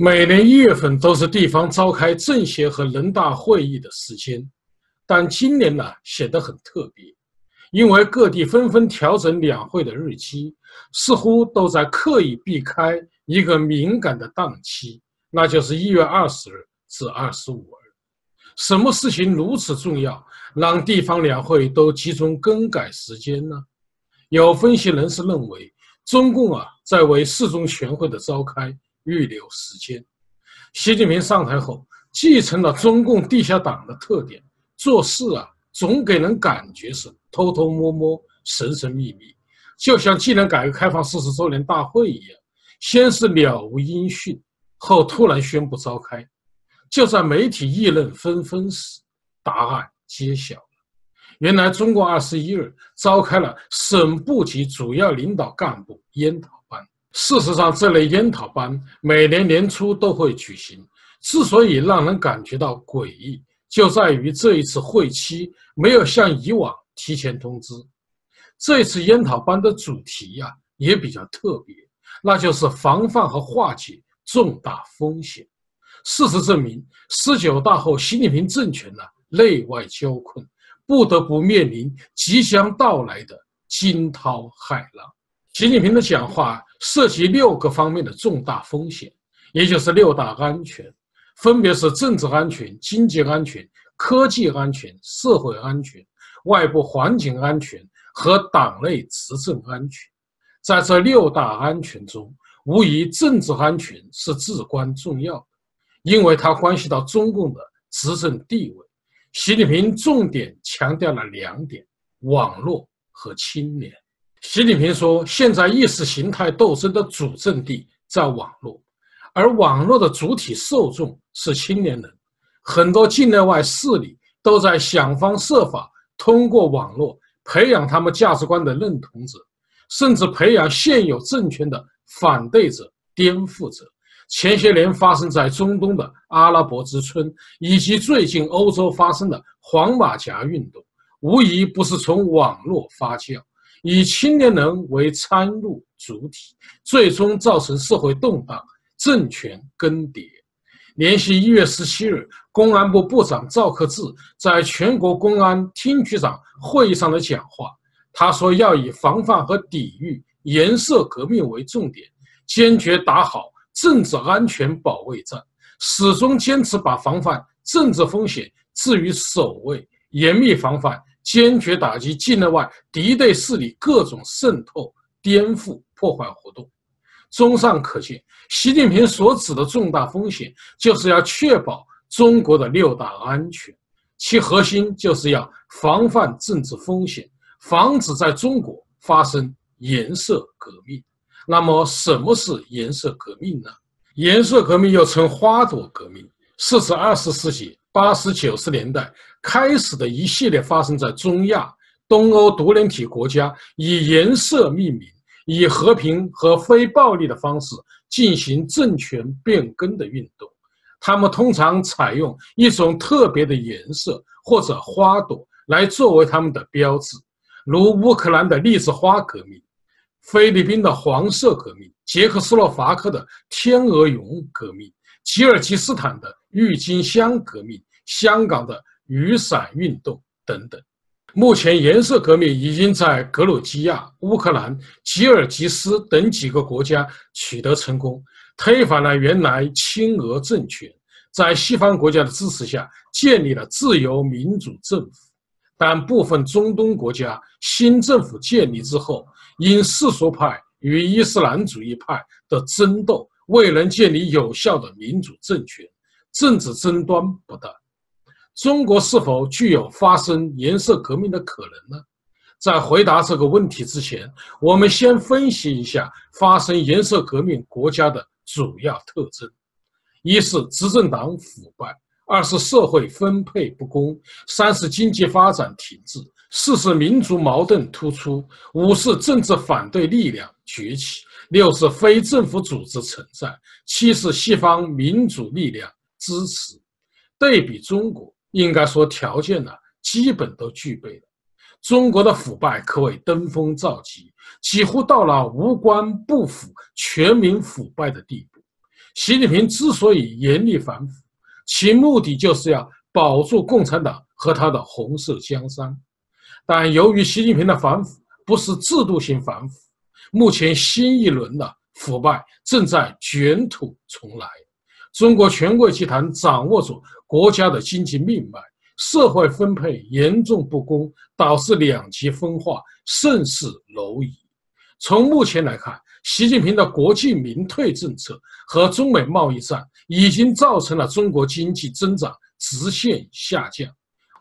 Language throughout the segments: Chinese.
每年一月份都是地方召开政协和人大会议的时间，但今年呢显得很特别，因为各地纷纷调整两会的日期，似乎都在刻意避开一个敏感的档期，那就是一月二十日至二十五日。什么事情如此重要，让地方两会都集中更改时间呢？有分析人士认为，中共啊在为四中全会的召开。预留时间。习近平上台后，继承了中共地下党的特点，做事啊总给人感觉是偷偷摸摸、神神秘秘，就像纪念改革开放四十周年大会一样，先是了无音讯，后突然宣布召开。就在媒体议论纷纷时，答案揭晓了：原来中共二十一日召开了省部级主要领导干部研讨。事实上，这类研讨班每年年初都会举行。之所以让人感觉到诡异，就在于这一次会期没有像以往提前通知。这一次研讨班的主题呀也比较特别，那就是防范和化解重大风险。事实证明，十九大后，习近平政权呢内外交困，不得不面临即将到来的惊涛骇浪。习近平的讲话涉及六个方面的重大风险，也就是六大安全，分别是政治安全、经济安全、科技安全、社会安全、外部环境安全和党内执政安全。在这六大安全中，无疑政治安全是至关重要的，因为它关系到中共的执政地位。习近平重点强调了两点：网络和青年。习近平说：“现在意识形态斗争的主阵地在网络，而网络的主体受众是青年人。很多境内外势力都在想方设法通过网络培养他们价值观的认同者，甚至培养现有政权的反对者、颠覆者。前些年发生在中东的阿拉伯之春，以及最近欧洲发生的黄马甲运动，无疑不是从网络发酵。”以青年人为参入主体，最终造成社会动荡、政权更迭。联系一月十七日，公安部部长赵克志在全国公安厅局长会议上的讲话，他说要以防范和抵御颜色革命为重点，坚决打好政治安全保卫战，始终坚持把防范政治风险置于首位，严密防范。坚决打击境内外敌对势力各种渗透、颠覆、破坏活动。综上可见，习近平所指的重大风险，就是要确保中国的六大安全，其核心就是要防范政治风险，防止在中国发生颜色革命。那么，什么是颜色革命呢？颜色革命又称花朵革命，是指二十世纪八十九十年代。开始的一系列发生在中亚、东欧独联体国家以颜色命名、以和平和非暴力的方式进行政权变更的运动，他们通常采用一种特别的颜色或者花朵来作为他们的标志，如乌克兰的栗子花革命、菲律宾的黄色革命、捷克斯洛伐克的天鹅绒革命、吉尔吉斯斯坦的郁金香革命、香港的。雨伞运动等等，目前颜色革命已经在格鲁吉亚、乌克兰、吉尔吉斯等几个国家取得成功，推翻了原来亲俄政权，在西方国家的支持下建立了自由民主政府。但部分中东国家新政府建立之后，因世俗派与伊斯兰主义派的争斗，未能建立有效的民主政权，政治争端不断。中国是否具有发生颜色革命的可能呢？在回答这个问题之前，我们先分析一下发生颜色革命国家的主要特征：一是执政党腐败，二是社会分配不公，三是经济发展停滞，四是民族矛盾突出，五是政治反对力量崛起，六是非政府组织存在，七是西方民主力量支持。对比中国。应该说，条件呢基本都具备了。中国的腐败可谓登峰造极，几乎到了无官不腐、全民腐败的地步。习近平之所以严厉反腐，其目的就是要保住共产党和他的红色江山。但由于习近平的反腐不是制度性反腐，目前新一轮的腐败正在卷土重来。中国权贵集团掌握着国家的经济命脉，社会分配严重不公，导致两极分化，盛世蝼蚁。从目前来看，习近平的国进民退政策和中美贸易战已经造成了中国经济增长直线下降，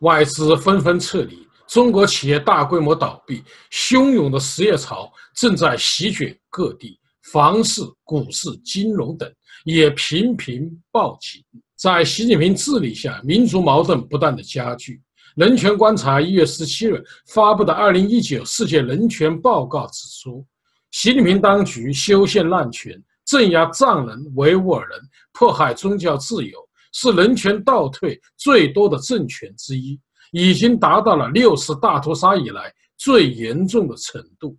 外资纷纷撤离，中国企业大规模倒闭，汹涌的失业潮正在席卷各地，房市、股市、金融等也频频报警。在习近平治理下，民族矛盾不断的加剧。人权观察一月十七日发布的《二零一九世界人权报告》指出，习近平当局修宪滥权、镇压藏人、维吾尔人、迫害宗教自由，是人权倒退最多的政权之一，已经达到了六次大屠杀以来最严重的程度。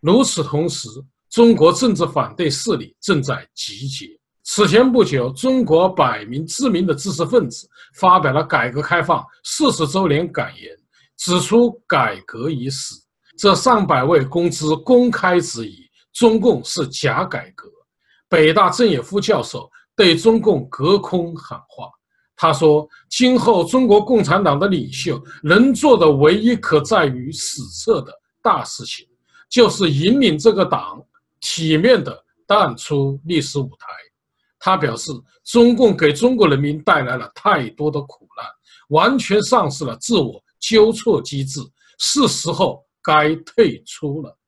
与此同时，中国政治反对势力正在集结。此前不久，中国百名知名的知识分子发表了改革开放四十周年感言，指出改革已死。这上百位公知公开质疑中共是假改革。北大郑也夫教授对中共隔空喊话，他说：“今后中国共产党的领袖能做的唯一可在于史册的大事情，就是引领这个党体面的淡出历史舞台。”他表示，中共给中国人民带来了太多的苦难，完全丧失了自我纠错机制，是时候该退出了。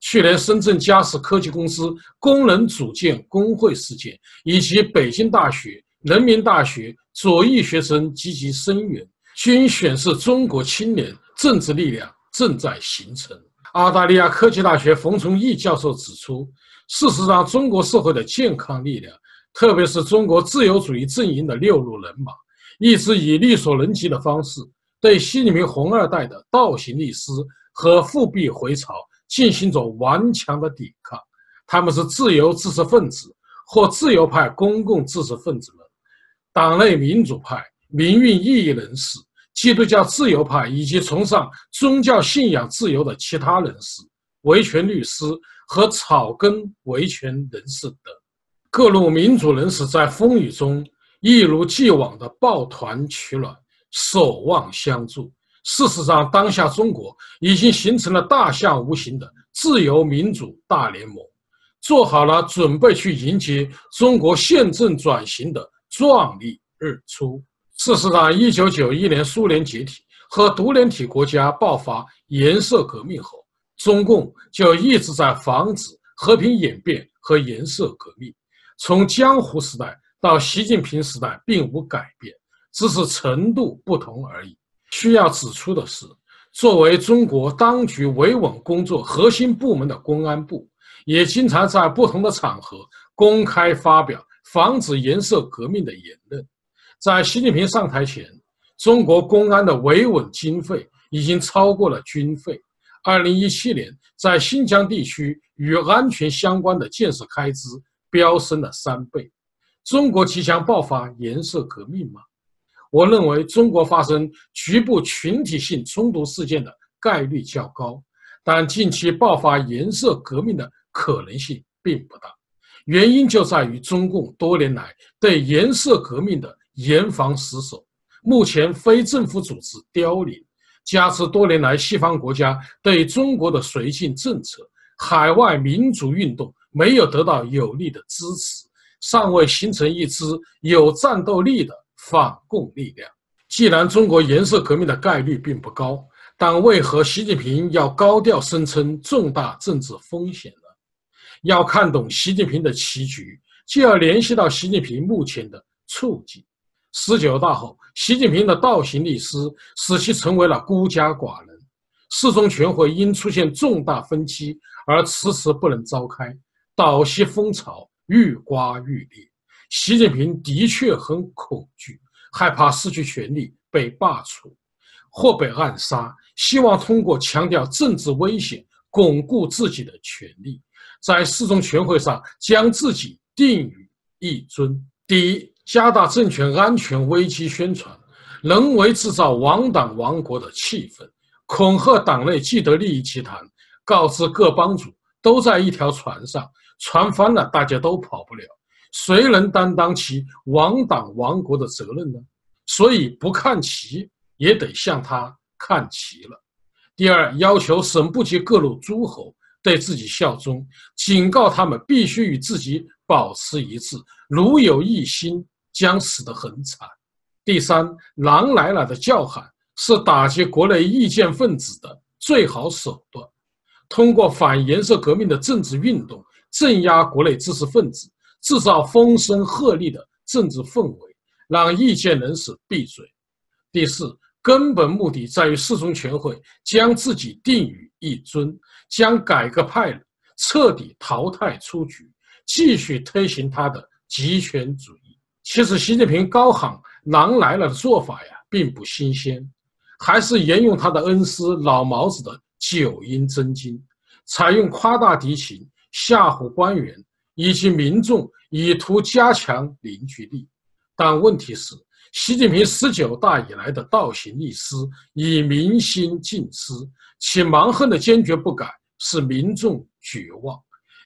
去年深圳嘉实科技公司工人组建工会事件，以及北京大学、人民大学左翼学生积极声援，均显示中国青年政治力量正在形成。澳大利亚科技大学冯崇义教授指出，事实上，中国社会的健康力量。特别是中国自由主义阵营的六路人马，一直以力所能及的方式对习近平“红二代”的倒行逆施和复辟回潮进行着顽强的抵抗。他们是自由知识分子或自由派公共知识分子们、党内民主派、民运异议人士、基督教自由派以及崇尚宗教信仰自由的其他人士、维权律师和草根维权人士等。各路民主人士在风雨中一如既往的抱团取暖，守望相助。事实上，当下中国已经形成了大象无形的自由民主大联盟，做好了准备去迎接中国宪政转型的壮丽日出。事实上，一九九一年苏联解体和独联体国家爆发颜色革命后，中共就一直在防止和平演变和颜色革命。从江湖时代到习近平时代，并无改变，只是程度不同而已。需要指出的是，作为中国当局维稳工作核心部门的公安部，也经常在不同的场合公开发表防止颜色革命的言论。在习近平上台前，中国公安的维稳经费已经超过了军费。二零一七年，在新疆地区与安全相关的建设开支。飙升了三倍，中国即将爆发颜色革命吗？我认为中国发生局部群体性冲突事件的概率较高，但近期爆发颜色革命的可能性并不大。原因就在于中共多年来对颜色革命的严防死守，目前非政府组织凋零，加之多年来西方国家对中国的绥靖政策，海外民主运动。没有得到有力的支持，尚未形成一支有战斗力的反共力量。既然中国颜色革命的概率并不高，但为何习近平要高调声称重大政治风险呢？要看懂习近平的棋局，就要联系到习近平目前的处境。十九大后，习近平的倒行逆施使其成为了孤家寡人，四中全会因出现重大分歧而迟迟不能召开。倒吸风潮愈刮愈烈，习近平的确很恐惧，害怕失去权力被罢黜或被暗杀，希望通过强调政治危险巩固自己的权利，在四中全会上将自己定于一尊。第一，加大政权安全危机宣传，人为制造亡党亡国的气氛，恐吓党内既得利益集团，告知各帮主都在一条船上，船翻了大家都跑不了，谁能担当起亡党亡国的责任呢？所以不看齐也得向他看齐了。第二，要求省部级各路诸侯对自己效忠，警告他们必须与自己保持一致，如有异心，将死得很惨。第三，狼来了的叫喊是打击国内意见分子的最好手段，通过反颜色革命的政治运动镇压国内知识分子，制造风声鹤唳的政治氛围。让意见人士闭嘴。第四，根本目的在于四中全会将自己定于一尊，将改革派彻底淘汰出局，继续推行他的极权主义。其实，习近平高喊“狼来了”的做法呀，并不新鲜，还是沿用他的恩师老毛子的九阴真经，采用夸大敌情、吓唬官员以及民众，以图加强凝聚力。但问题是，习近平十九大以来的倒行逆施，以民心尽失，其蛮横的坚决不改，使民众绝望。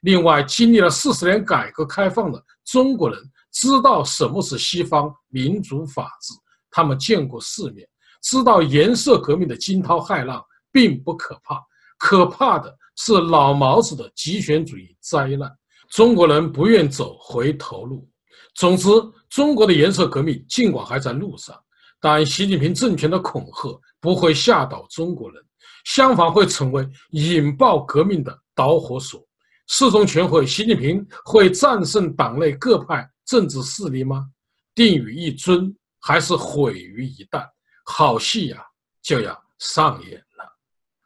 另外，经历了四十年改革开放的中国人，知道什么是西方民主法治，他们见过世面，知道颜色革命的惊涛骇浪并不可怕，可怕的是老毛子的极权主义灾难。中国人不愿走回头路。总之，中国的颜色革命尽管还在路上，但习近平政权的恐吓不会吓倒中国人，相反会成为引爆革命的导火索。四中全会，习近平会战胜党内各派政治势力吗？定于一尊，还是毁于一旦？好戏呀，就要上演。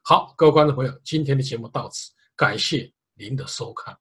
好，各位观众朋友，今天的节目到此，感谢您的收看。